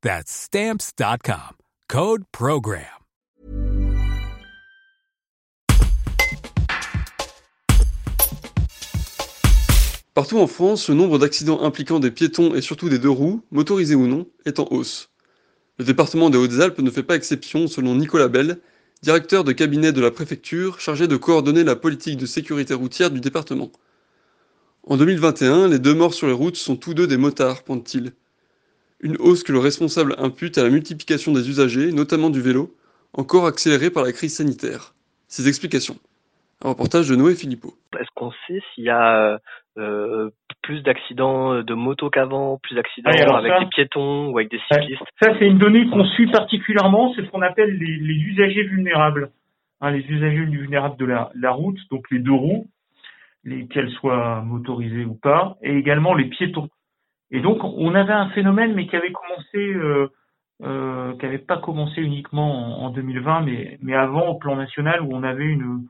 That's Stamps.com. Code Program. Partout en France, le nombre d'accidents impliquant des piétons et surtout des deux roues, motorisés ou non, est en hausse. Le département des Hautes-Alpes ne fait pas exception selon Nicolas Bell, directeur de cabinet de la préfecture chargé de coordonner la politique de sécurité routière du département. En 2021, les deux morts sur les routes sont tous deux des motards, pointe-t-il. Une hausse que le responsable impute à la multiplication des usagers, notamment du vélo, encore accélérée par la crise sanitaire. Ses explications. Un reportage de Noé Philippot. Est-ce qu'on sait s'il y a euh, plus d'accidents de moto qu'avant, plus d'accidents avec des piétons ou avec des cyclistes Ça, c'est une donnée qu'on suit particulièrement, c'est ce qu'on appelle les, usagers vulnérables. Hein, les usagers vulnérables de la, la route, donc les deux roues, qu'elles soient motorisées ou pas, et également les piétons. Et donc, on avait un phénomène, mais qui avait commencé, euh, euh, qui n'avait pas commencé uniquement en, en 2020, mais, mais avant au plan national, où on avait une,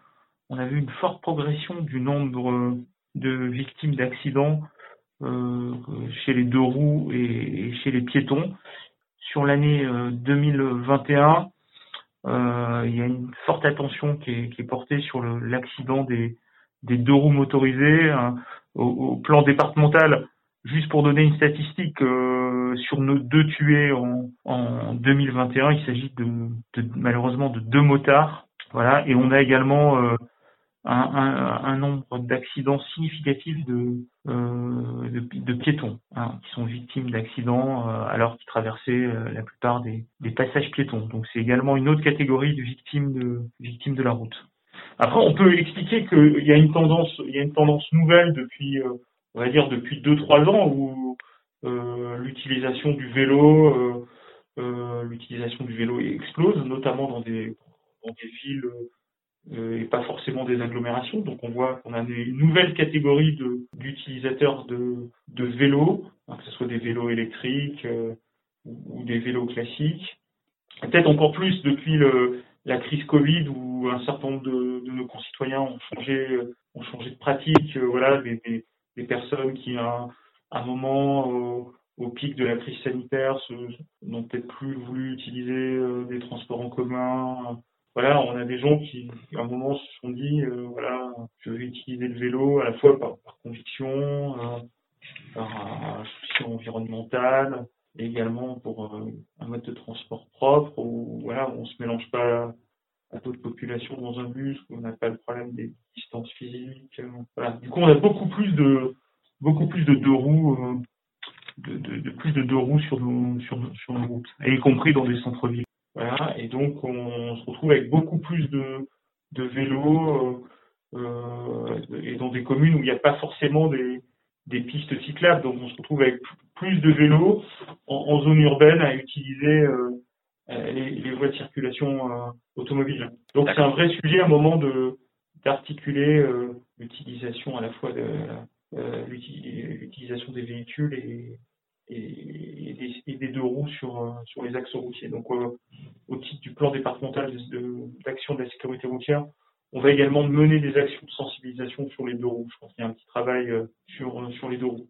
on avait une forte progression du nombre de victimes d'accidents euh, chez les deux roues et, chez les piétons. Sur l'année 2021, euh, euh, il y a une forte attention qui est, qui est portée sur l'accident des, des deux roues motorisées. Hein. Au, au, plan départemental, juste pour donner une statistique, euh, sur nos deux tués en, en 2021, il s'agit de, malheureusement de deux motards. Voilà, et on a également euh, un, nombre d'accidents significatifs de, euh, piétons hein, qui sont victimes d'accidents alors qu'ils traversaient la plupart des, passages piétons. Donc c'est également une autre catégorie de victimes de victimes de la route. Après, on peut expliquer qu'il y a une tendance, il y a une tendance nouvelle depuis, on va dire depuis deux trois ans où l'utilisation du vélo, l'utilisation du vélo explose, notamment dans des dans des villes euh, et pas forcément des agglomérations. Donc on voit qu'on a une nouvelle catégorie de, d'utilisateurs de, de vélos, hein, que ce soit des vélos électriques euh, ou, des vélos classiques. Peut-être encore plus depuis le, la crise Covid où un certain nombre de, de nos concitoyens ont changé, ont changé de pratique. Euh, voilà, des, personnes qui à un moment au, au pic de la crise sanitaire n'ont peut-être plus voulu utiliser des transports en commun. Voilà, on a des gens qui, à un moment, se sont dit, euh, voilà, je vais utiliser le vélo à la fois par, conviction, euh, par souci environnemental, et également pour euh, un mode de transport propre où, voilà, on se mélange pas à d'autres populations dans un bus, où on n'a pas le problème des distances physiques. voilà. Du coup, on a beaucoup plus de, beaucoup plus de deux roues, de, de, plus de deux roues sur nos, sur, sur nos routes, y compris dans des centres-villes. Voilà, et donc on, se retrouve avec beaucoup plus de, de vélos euh, euh, et dans des communes où il n'y a pas forcément des, des pistes cyclables. Donc on se retrouve avec plus de vélos en, zone urbaine à utiliser euh, voies de circulation euh, automobile. Donc c'est un vrai sujet à un moment de d'articuler l'utilisation à la fois de l'utilisation des véhicules et, et, et, des, deux roues sur, euh, sur les axes routiers. Donc, euh, au titre du plan départemental d'action de, de, la sécurité routière, on va également mener des actions de sensibilisation sur les deux roues. Je pense qu'il y a un petit travail euh, sur, sur les deux roues.